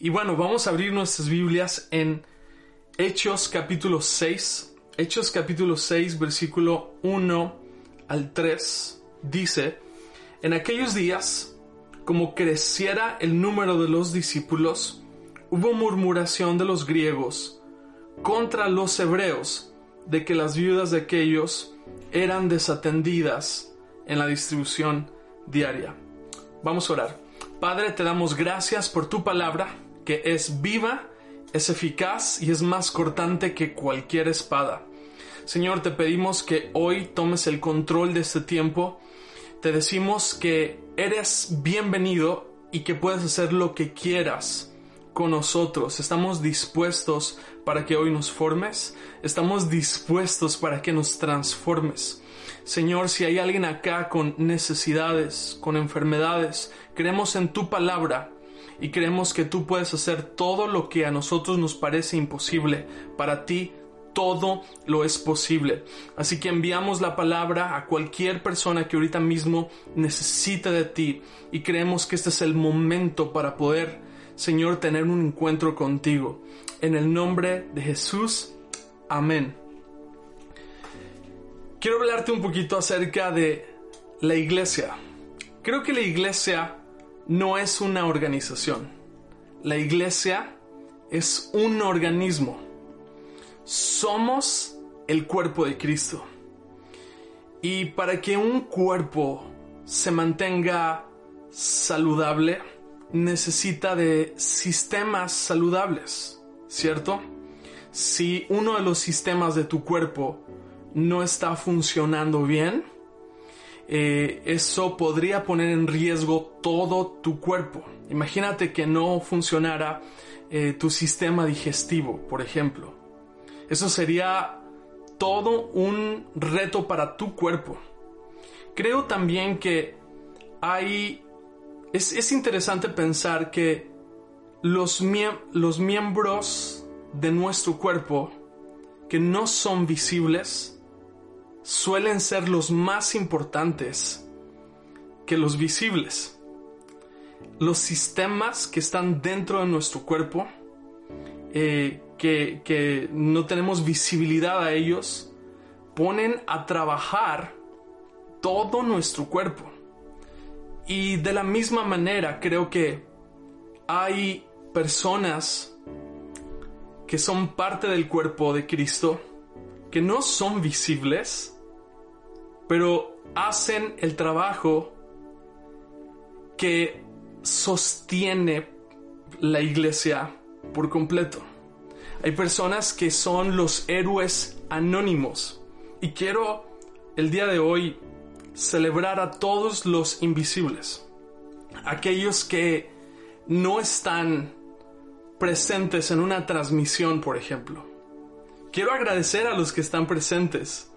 Y bueno, vamos a abrir nuestras Biblias en Hechos capítulo 6. Hechos capítulo 6, versículo 1 al 3. Dice, en aquellos días, como creciera el número de los discípulos, hubo murmuración de los griegos contra los hebreos de que las viudas de aquellos eran desatendidas en la distribución diaria. Vamos a orar. Padre, te damos gracias por tu palabra, que es viva, es eficaz y es más cortante que cualquier espada. Señor, te pedimos que hoy tomes el control de este tiempo. Te decimos que eres bienvenido y que puedes hacer lo que quieras con nosotros. Estamos dispuestos para que hoy nos formes. Estamos dispuestos para que nos transformes. Señor, si hay alguien acá con necesidades, con enfermedades, creemos en tu palabra y creemos que tú puedes hacer todo lo que a nosotros nos parece imposible. Para ti todo lo es posible. Así que enviamos la palabra a cualquier persona que ahorita mismo necesita de ti y creemos que este es el momento para poder, Señor, tener un encuentro contigo. En el nombre de Jesús. Amén. Quiero hablarte un poquito acerca de la iglesia. Creo que la iglesia no es una organización. La iglesia es un organismo. Somos el cuerpo de Cristo. Y para que un cuerpo se mantenga saludable, necesita de sistemas saludables, ¿cierto? Si uno de los sistemas de tu cuerpo no está funcionando bien, eh, eso podría poner en riesgo todo tu cuerpo. Imagínate que no funcionara eh, tu sistema digestivo, por ejemplo. Eso sería todo un reto para tu cuerpo. Creo también que hay... Es, es interesante pensar que los, los miembros de nuestro cuerpo que no son visibles, suelen ser los más importantes que los visibles. Los sistemas que están dentro de nuestro cuerpo, eh, que, que no tenemos visibilidad a ellos, ponen a trabajar todo nuestro cuerpo. Y de la misma manera creo que hay personas que son parte del cuerpo de Cristo que no son visibles, pero hacen el trabajo que sostiene la iglesia por completo. Hay personas que son los héroes anónimos y quiero el día de hoy celebrar a todos los invisibles, aquellos que no están presentes en una transmisión, por ejemplo. Quiero agradecer a los que están presentes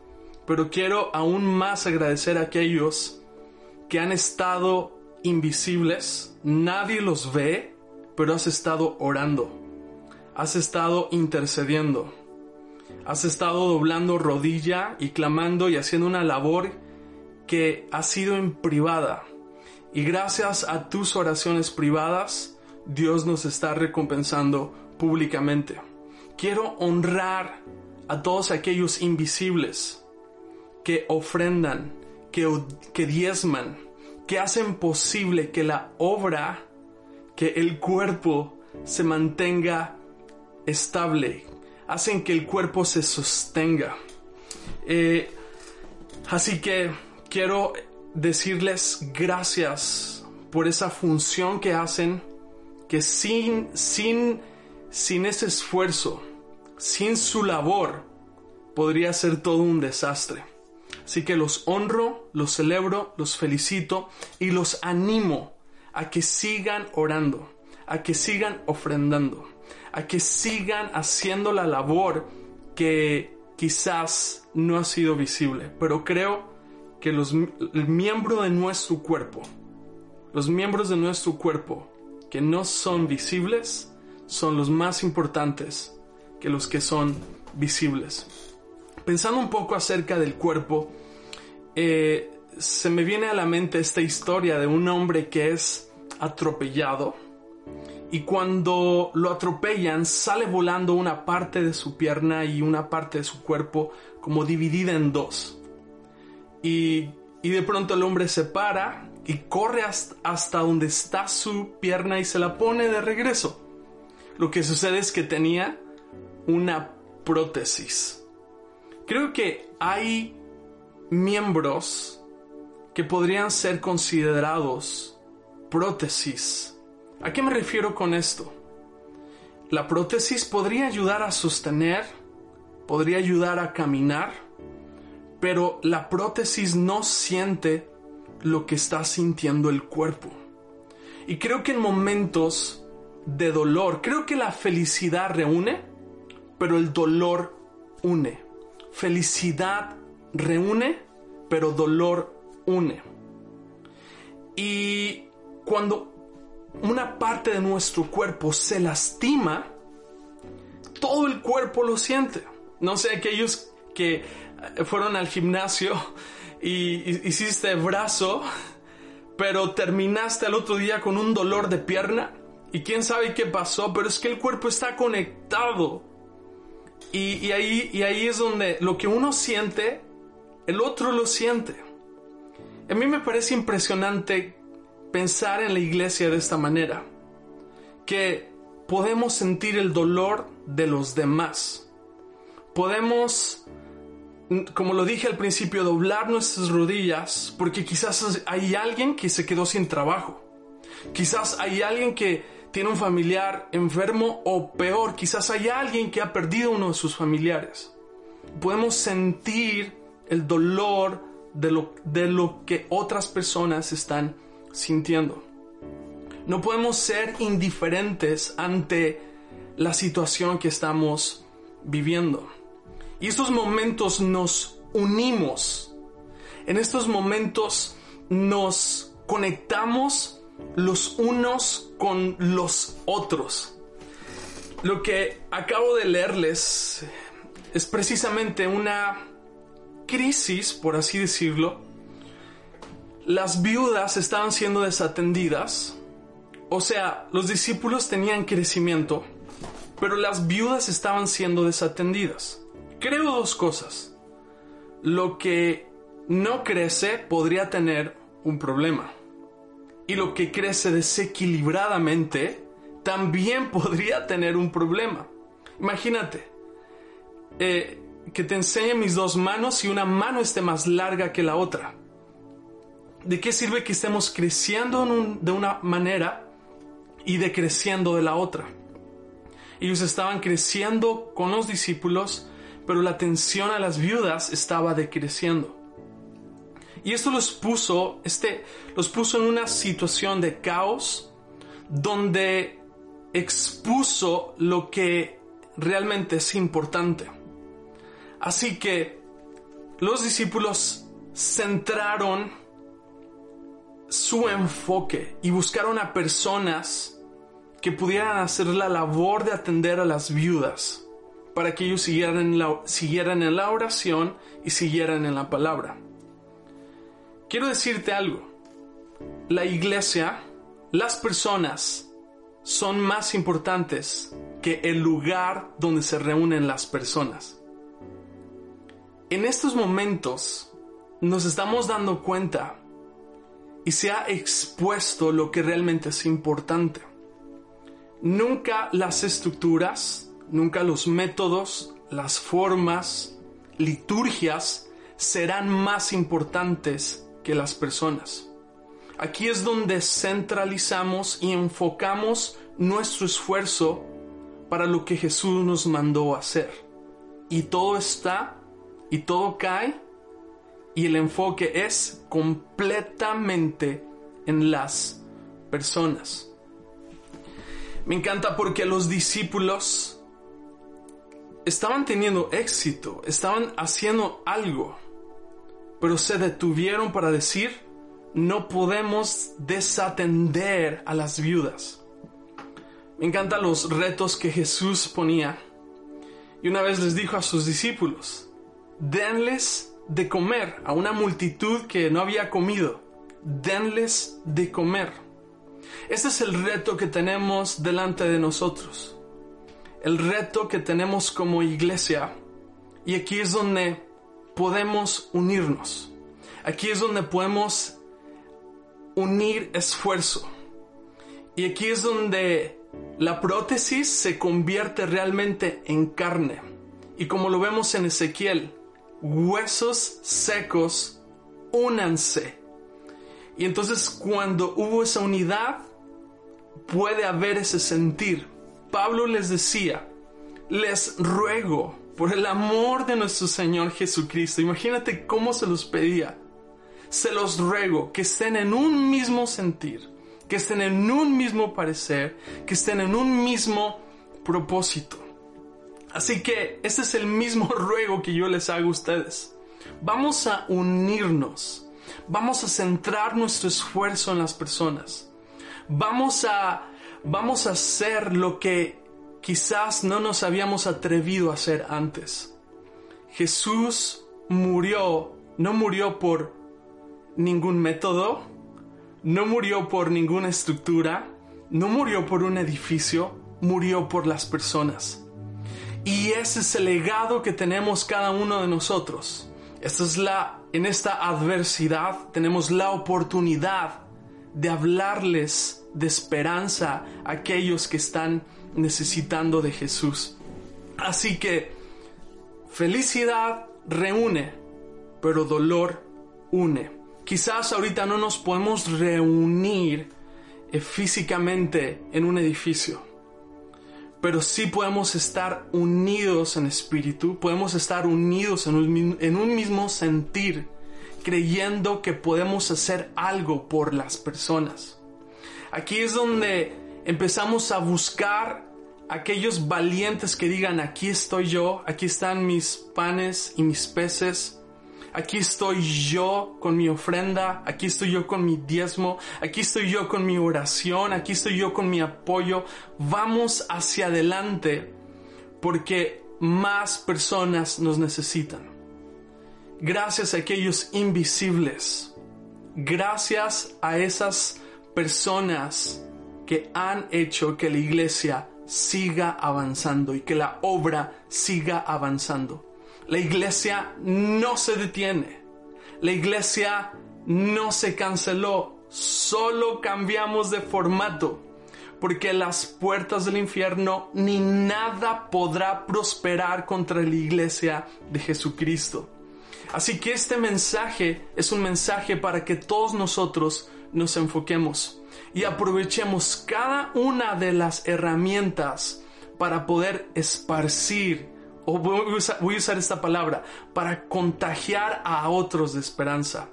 pero quiero aún más agradecer a aquellos que han estado invisibles, nadie los ve, pero has estado orando, has estado intercediendo, has estado doblando rodilla y clamando y haciendo una labor que ha sido en privada. Y gracias a tus oraciones privadas, Dios nos está recompensando públicamente. Quiero honrar a todos aquellos invisibles que ofrendan, que, que diezman, que hacen posible que la obra, que el cuerpo se mantenga estable, hacen que el cuerpo se sostenga. Eh, así que quiero decirles gracias por esa función que hacen, que sin, sin, sin ese esfuerzo, sin su labor, podría ser todo un desastre. Así que los honro, los celebro, los felicito y los animo a que sigan orando, a que sigan ofrendando, a que sigan haciendo la labor que quizás no ha sido visible, pero creo que los miembros de nuestro cuerpo, los miembros de nuestro cuerpo que no son visibles, son los más importantes que los que son visibles pensando un poco acerca del cuerpo, eh, se me viene a la mente esta historia de un hombre que es atropellado y cuando lo atropellan sale volando una parte de su pierna y una parte de su cuerpo como dividida en dos. Y, y de pronto el hombre se para y corre hasta donde está su pierna y se la pone de regreso. Lo que sucede es que tenía una prótesis. Creo que hay miembros que podrían ser considerados prótesis. ¿A qué me refiero con esto? La prótesis podría ayudar a sostener, podría ayudar a caminar, pero la prótesis no siente lo que está sintiendo el cuerpo. Y creo que en momentos de dolor, creo que la felicidad reúne, pero el dolor une. Felicidad reúne, pero dolor une. Y cuando una parte de nuestro cuerpo se lastima, todo el cuerpo lo siente. No sé, aquellos que fueron al gimnasio y hiciste brazo, pero terminaste el otro día con un dolor de pierna y quién sabe qué pasó, pero es que el cuerpo está conectado. Y, ahí, y ahí es donde lo que uno siente, el otro lo siente. A mí me parece impresionante pensar en la iglesia de esta manera, que podemos sentir el dolor de los demás. Podemos como lo dije al principio, doblar nuestras rodillas porque quizás hay alguien que se quedó sin trabajo. Quizás hay alguien que tiene un familiar enfermo o peor, quizás hay alguien que ha perdido uno de sus familiares. Podemos sentir el dolor de lo, de lo que otras personas están sintiendo. No podemos ser indiferentes ante la situación que estamos viviendo. Y estos momentos nos unimos. En estos momentos nos conectamos los unos con los otros. Lo que acabo de leerles es precisamente una crisis, por así decirlo. Las viudas estaban siendo desatendidas. O sea, los discípulos tenían crecimiento, pero las viudas estaban siendo desatendidas. Creo dos cosas. Lo que no crece podría tener un problema. Y lo que crece desequilibradamente también podría tener un problema. Imagínate eh, que te enseñe mis dos manos y una mano esté más larga que la otra. ¿De qué sirve que estemos creciendo de una manera y decreciendo de la otra? Ellos estaban creciendo con los discípulos, pero la atención a las viudas estaba decreciendo. Y esto los puso, este, los puso en una situación de caos donde expuso lo que realmente es importante. Así que los discípulos centraron su enfoque y buscaron a personas que pudieran hacer la labor de atender a las viudas para que ellos siguieran siguieran en la oración y siguieran en la palabra. Quiero decirte algo. La iglesia, las personas, son más importantes que el lugar donde se reúnen las personas. En estos momentos nos estamos dando cuenta y se ha expuesto lo que realmente es importante. Nunca las estructuras, Nunca los métodos, las formas, liturgias serán más importantes que las personas. Aquí es donde centralizamos y enfocamos nuestro esfuerzo para lo que Jesús nos mandó hacer. Y todo está y todo cae y el enfoque es completamente en las personas. Me encanta porque los discípulos estaban teniendo éxito, estaban haciendo algo, pero se detuvieron para decir, no podemos desatender a las viudas. Me encantan los retos que Jesús ponía. Y una vez les dijo a sus discípulos, denles de comer a una multitud que no había comido, denles de comer. Este es el reto que tenemos delante de nosotros. El reto que tenemos como iglesia. Y aquí es donde podemos unirnos. Aquí es donde podemos unir esfuerzo. Y aquí es donde la prótesis se convierte realmente en carne. Y como lo vemos en Ezequiel, huesos secos, únanse. Y entonces cuando hubo esa unidad, puede haber ese sentir. Pablo les decía, les ruego por el amor de nuestro Señor Jesucristo. Imagínate cómo se los pedía. Se los ruego que estén en un mismo sentir, que estén en un mismo parecer, que estén en un mismo propósito. Así que este es el mismo ruego que yo les hago a ustedes. Vamos a unirnos. Vamos a centrar nuestro esfuerzo en las personas. Vamos a, vamos a hacer lo que quizás no nos habíamos atrevido a hacer antes. Jesús murió, no murió por ningún método, no murió por ninguna estructura, no murió por un edificio, murió por las personas. Y ese es el legado que tenemos cada uno de nosotros. Esta es la, en esta adversidad tenemos la oportunidad de hablarles de esperanza a aquellos que están necesitando de Jesús. Así que felicidad reúne, pero dolor une. Quizás ahorita no nos podemos reunir eh, físicamente en un edificio pero sí podemos estar unidos en espíritu, podemos estar unidos en un, en un, mismo sentir, creyendo que podemos hacer algo por las personas. Aquí es donde empezamos a buscar aquellos valientes que digan, aquí estoy yo, aquí están mis panes y mis peces, Aquí estoy yo con mi ofrenda, aquí estoy yo con mi diezmo, aquí estoy yo con mi oración, aquí estoy yo con mi apoyo. Vamos hacia adelante porque más personas nos necesitan. Gracias a aquellos invisibles. Gracias a esas personas que han hecho que la iglesia siga avanzando y que la obra siga avanzando. La iglesia no se detiene. La iglesia no se canceló. Solo cambiamos de formato. Porque las puertas del infierno ni nada podrá prosperar contra la iglesia de Jesucristo. Así que este mensaje es un mensaje para que todos nosotros nos enfoquemos y aprovechemos cada una de las herramientas para poder esparcir o voy a, usar, esta palabra, para contagiar a otros de esperanza,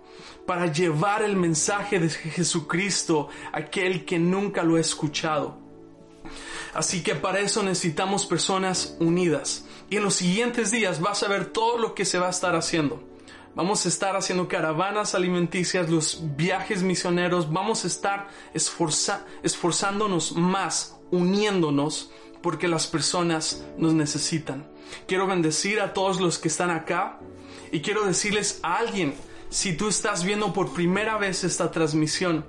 para llevar el mensaje de Jesucristo a aquel que nunca lo ha escuchado. Así que para eso necesitamos personas unidas. Y en los siguientes días vas a ver todo lo que se va a estar haciendo. Vamos a estar haciendo caravanas alimenticias, los viajes misioneros, vamos a estar esforzándonos más, uniéndonos, porque las personas nos necesitan. Quiero bendecir a todos los que están acá y quiero decirles a alguien, si tú estás viendo por primera vez esta transmisión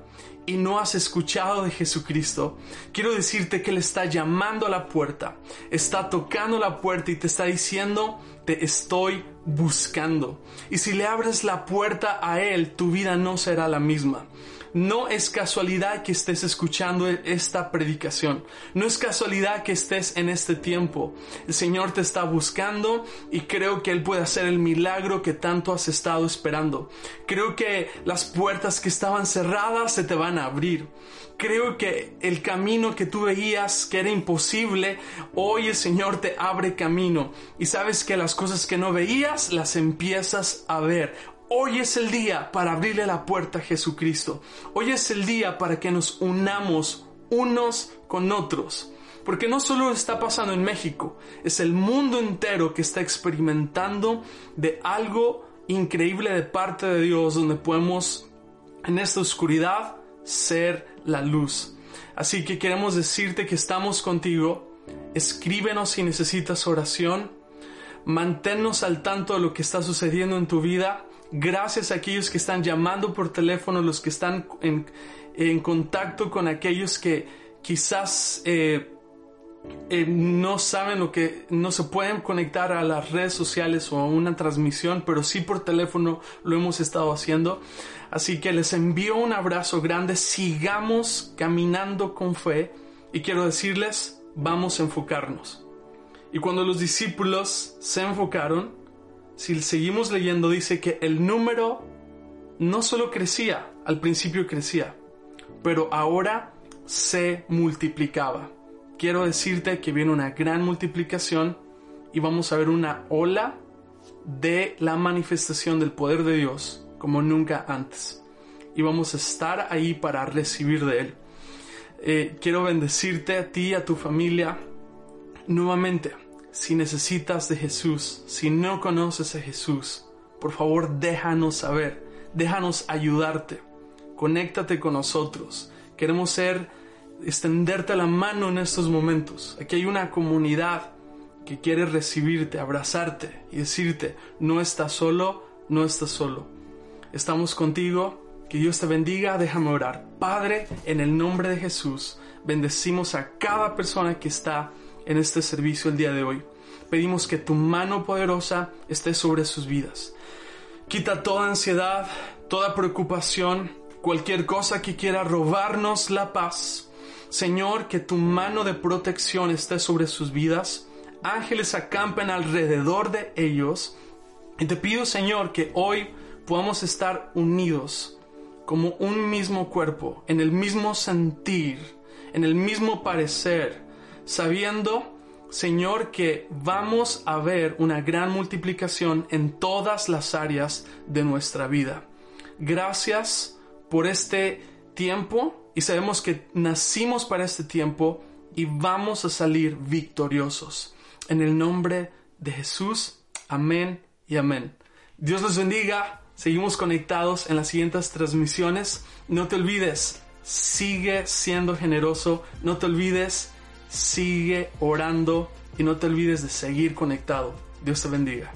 y no has escuchado de Jesucristo, quiero decirte que Él está llamando a la puerta, está tocando la puerta y te está diciendo, te estoy buscando. Y si le abres la puerta a Él, tu vida no será la misma. No es casualidad que estés escuchando esta predicación. No es casualidad que estés en este tiempo. El Señor te está buscando y creo que Él puede hacer el milagro que tanto has estado esperando. Creo que las puertas que estaban cerradas se te van a abrir. Creo que el camino que tú veías que era imposible, hoy el Señor te abre camino y sabes que las cosas que no veías las empiezas a ver. Hoy es el día para abrirle la puerta a Jesucristo. Hoy es el día para que nos unamos unos con otros. Porque no solo está pasando en México, es el mundo entero que está experimentando de algo increíble de parte de Dios donde podemos en esta oscuridad ser la luz. Así que queremos decirte que estamos contigo. Escríbenos si necesitas oración. Manténnos al tanto de lo que está sucediendo en tu vida Gracias a aquellos que están llamando por teléfono, los que están en, contacto con aquellos que quizás eh, eh, no saben lo que, no se pueden conectar a las redes sociales o a una transmisión, pero sí por teléfono lo hemos estado haciendo. Así que les envío un abrazo grande, sigamos caminando con fe y quiero decirles, vamos a enfocarnos. Y cuando los discípulos se enfocaron, si seguimos leyendo, dice que el número no solo crecía, al principio crecía, pero ahora se multiplicaba quiero decirte que viene una gran multiplicación y vamos a ver una ola de la manifestación del poder de Dios como nunca antes. Y vamos a estar ahí para recibir de Él. Eh, quiero bendecirte a ti, a tu familia. Nuevamente, si necesitas de Jesús, si no conoces a Jesús, por favor déjanos saber, déjanos ayudarte. Conéctate con nosotros. Queremos ser extenderte la mano en estos momentos. Aquí hay una comunidad que quiere recibirte, abrazarte y decirte, no estás solo, no estás solo. Estamos contigo, que Dios te bendiga, déjame orar. Padre, en el nombre de Jesús, bendecimos a cada persona que está en este servicio el día de hoy. Pedimos que tu mano poderosa esté sobre sus vidas. Quita toda ansiedad, toda preocupación, cualquier cosa que quiera robarnos la paz Señor, que tu mano de protección esté sobre sus vidas. Ángeles acampen alrededor de ellos. Y te pido, Señor, que hoy podamos estar unidos como un mismo cuerpo, en el mismo sentir, en el mismo parecer, sabiendo, Señor, que vamos a ver una gran multiplicación en todas las áreas de nuestra vida. Gracias por este tiempo y sabemos que nacimos para este tiempo y vamos a salir victoriosos. En el nombre de Jesús, amén y amén. Dios los bendiga. Seguimos conectados en las siguientes transmisiones. No te olvides, sigue siendo generoso. No te olvides, sigue orando y no te olvides de seguir conectado. Dios te bendiga.